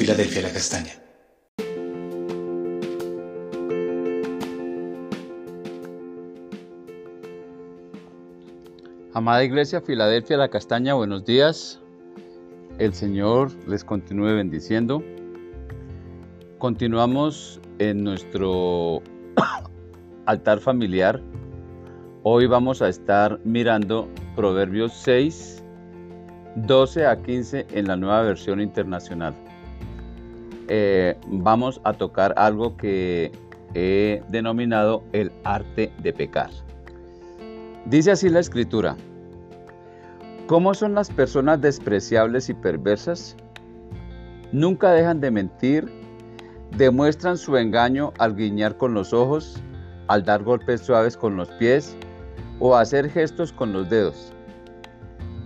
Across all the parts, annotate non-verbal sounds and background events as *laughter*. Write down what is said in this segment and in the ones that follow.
Filadelfia La Castaña. Amada Iglesia Filadelfia La Castaña, buenos días. El Señor les continúe bendiciendo. Continuamos en nuestro *coughs* altar familiar. Hoy vamos a estar mirando Proverbios 6, 12 a 15 en la nueva versión internacional. Eh, vamos a tocar algo que he denominado el arte de pecar. Dice así la escritura. ¿Cómo son las personas despreciables y perversas? Nunca dejan de mentir, demuestran su engaño al guiñar con los ojos, al dar golpes suaves con los pies o hacer gestos con los dedos.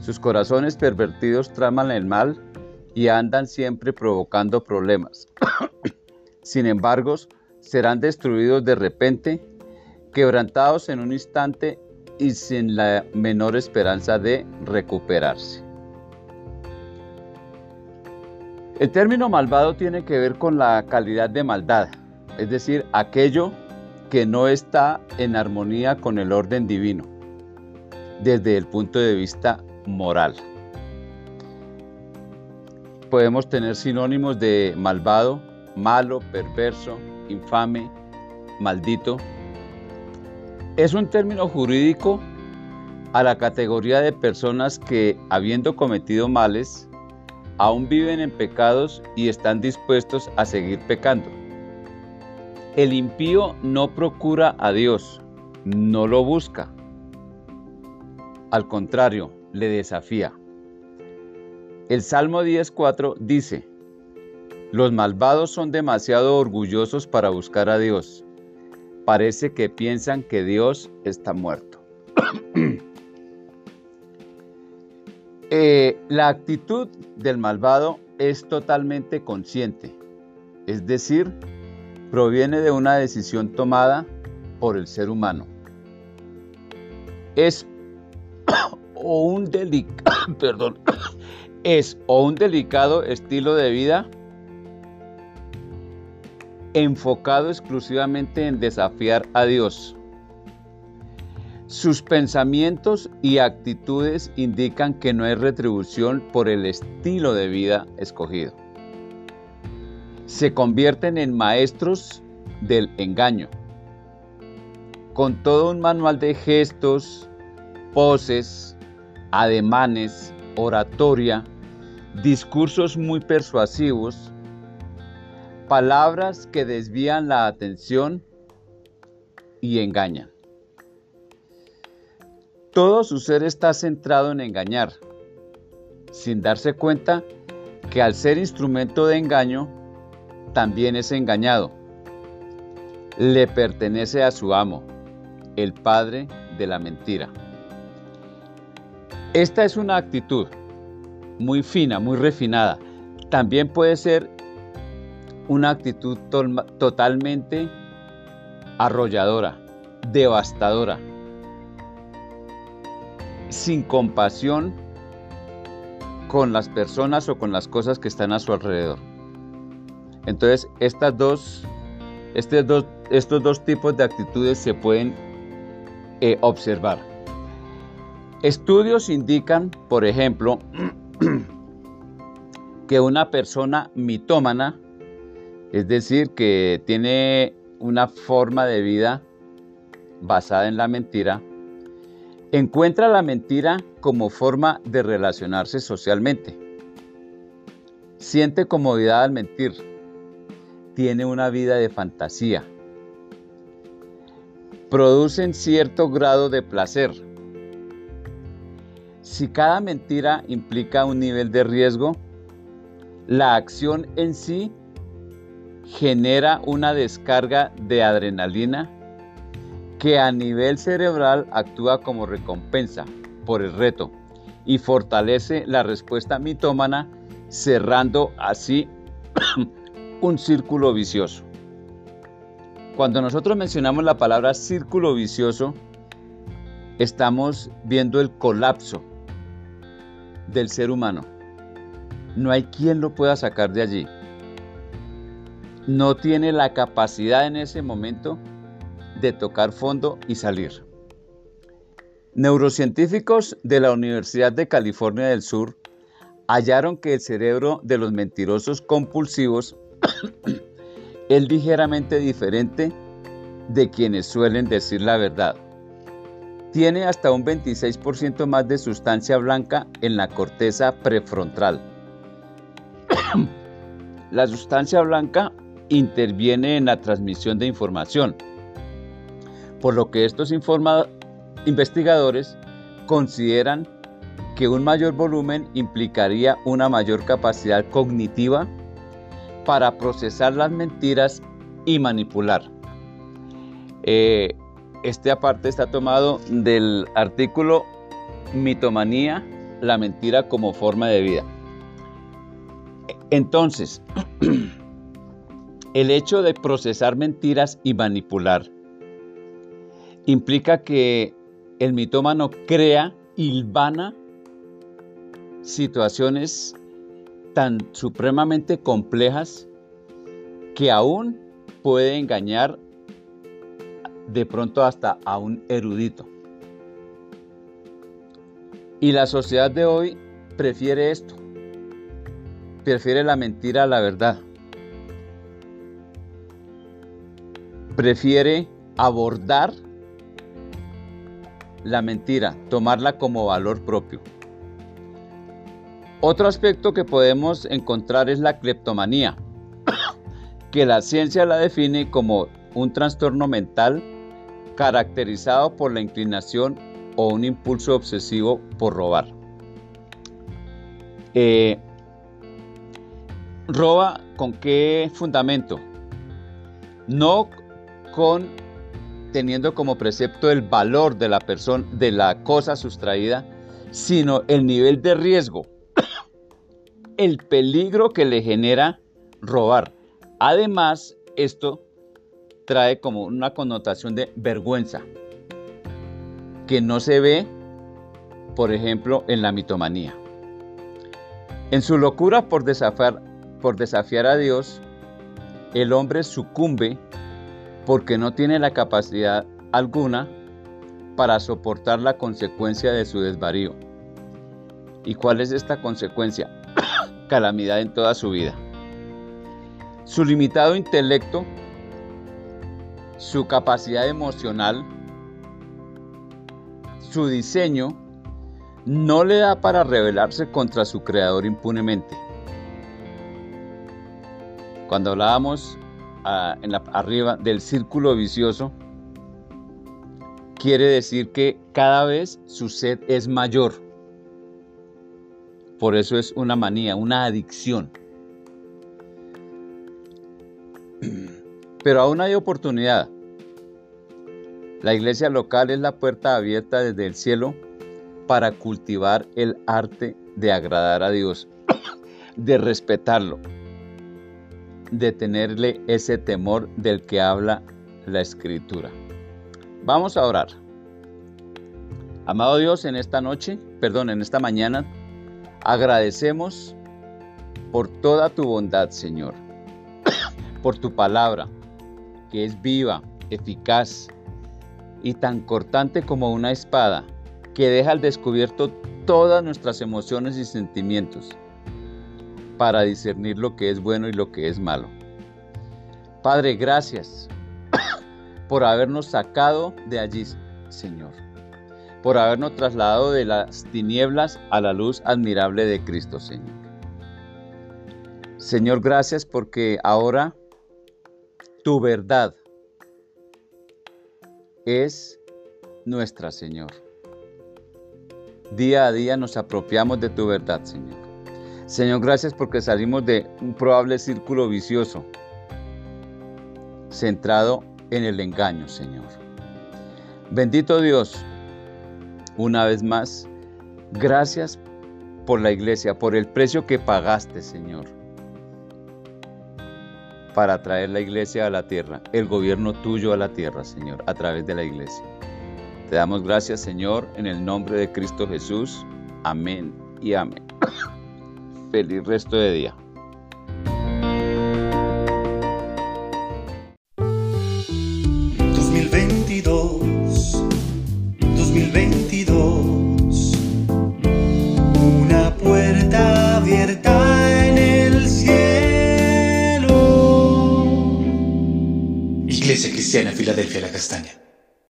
Sus corazones pervertidos traman el mal y andan siempre provocando problemas. *coughs* Sin embargo, serán destruidos de repente, quebrantados en un instante y sin la menor esperanza de recuperarse. El término malvado tiene que ver con la calidad de maldad, es decir, aquello que no está en armonía con el orden divino, desde el punto de vista moral. Podemos tener sinónimos de malvado, malo, perverso, infame, maldito, es un término jurídico a la categoría de personas que, habiendo cometido males, aún viven en pecados y están dispuestos a seguir pecando. El impío no procura a Dios, no lo busca. Al contrario, le desafía. El Salmo 10.4 dice, Los malvados son demasiado orgullosos para buscar a Dios parece que piensan que Dios está muerto. *clears throat* Eh, la actitud del malvado es totalmente consciente, es decir, proviene de una decisión tomada por el ser humano. Es *coughs* o un *coughs* perdón, es o un delicado estilo de vida enfocado exclusivamente en desafiar a Dios. Sus pensamientos y actitudes indican que no hay retribución por el estilo de vida escogido. Se convierten en maestros del engaño, con todo un manual de gestos, poses, ademanes, oratoria, discursos muy persuasivos, palabras que desvían la atención y engañan. Todo su ser está centrado en engañar, sin darse cuenta que al ser instrumento de engaño, también es engañado. Le pertenece a su amo, el padre de la mentira. Esta es una actitud muy fina, muy refinada. También puede ser una actitud totalmente arrolladora, devastadora, sin compasión con las personas o con las cosas que están a su alrededor. Entonces, estas dos, estos, dos, estos dos tipos de actitudes se pueden eh, observar. Estudios indican, por ejemplo, *clears throat* que una persona mitómana es decir, que tiene una forma de vida basada en la mentira, encuentra la mentira como forma de relacionarse socialmente. Siente comodidad al mentir. Tiene una vida de fantasía. Producen cierto grado de placer. Si cada mentira implica un nivel de riesgo, la acción en sí genera una descarga de adrenalina que a nivel cerebral actúa como recompensa por el reto y fortalece la respuesta mitómana cerrando así *coughs* un círculo vicioso. Cuando nosotros mencionamos la palabra círculo vicioso, estamos viendo el colapso del ser humano. No hay quien lo pueda sacar de allí. No tiene la capacidad en ese momento de tocar fondo y salir. Neurocientíficos de la Universidad de California del Sur hallaron que el cerebro de los mentirosos compulsivos *coughs* es ligeramente diferente de quienes suelen decir la verdad. Tiene hasta un 26% más de sustancia blanca en la corteza prefrontal. La sustancia blanca interviene en la transmisión de información, por lo que estos investigadores consideran que un mayor volumen implicaría una mayor capacidad cognitiva para procesar las mentiras y manipular. Eh, este aparte está tomado del artículo Mitomanía, la mentira como forma de vida. Entonces, *clears throat* el hecho de procesar mentiras y manipular implica que el mitómano crea hilvana situaciones tan supremamente complejas que aún puede engañar de pronto hasta a un erudito. Y la sociedad de hoy prefiere esto, prefiere la mentira a la verdad, prefiere abordar la mentira, tomarla como valor propio. Otro aspecto que podemos encontrar es la cleptomanía, *coughs* que la ciencia la define como un trastorno mental caracterizado por la inclinación o un impulso obsesivo por robar. Eh, ¿Roba con qué fundamento? No con teniendo como precepto el valor de la persona, de la cosa sustraída, sino el nivel de riesgo *coughs* el peligro que le genera robar. Además, esto trae como una connotación de vergüenza que no se ve, por ejemplo, en la mitomanía. En su locura por desafiar, por desafiar a Dios, el hombre sucumbe porque no tiene la capacidad alguna para soportar la consecuencia de su desvarío. ¿Y cuál es esta consecuencia? *coughs* calamidad en toda su vida. Su limitado intelecto, su capacidad emocional, su diseño, no le da para rebelarse contra su creador impunemente. Cuando hablábamos ah, en la, arriba del círculo vicioso, quiere decir que cada vez su sed es mayor. Por eso es una manía, una adicción. Pero aún hay oportunidad. La iglesia local es la puerta abierta desde el cielo para cultivar el arte de agradar a Dios, de respetarlo, de tenerle ese temor del que habla la escritura. Vamos a orar. Amado Dios, en esta noche, perdón, en esta mañana, Agradecemos por toda tu bondad, Señor, *coughs* por tu palabra, que es viva, eficaz y tan cortante como una espada, que deja al descubierto todas nuestras emociones y sentimientos para discernir lo que es bueno y lo que es malo. Padre, gracias *coughs* por habernos sacado de allí, Señor por habernos trasladado de las tinieblas a la luz admirable de Cristo, Señor. Señor, gracias porque ahora tu verdad es nuestra, Señor. Día a día nos apropiamos de tu verdad, Señor. Señor, gracias porque salimos de un probable círculo vicioso centrado en el engaño, Señor. Bendito Dios, una vez más, gracias por la iglesia, por el precio que pagaste, Señor, para traer la iglesia a la tierra, el gobierno tuyo a la tierra, Señor, a través de la iglesia. Te damos gracias, Señor, en el nombre de Cristo Jesús. Amén y amén. Feliz resto de día. Una puerta abierta en el cielo. Iglesia Cristiana Filadelfia La Castaña.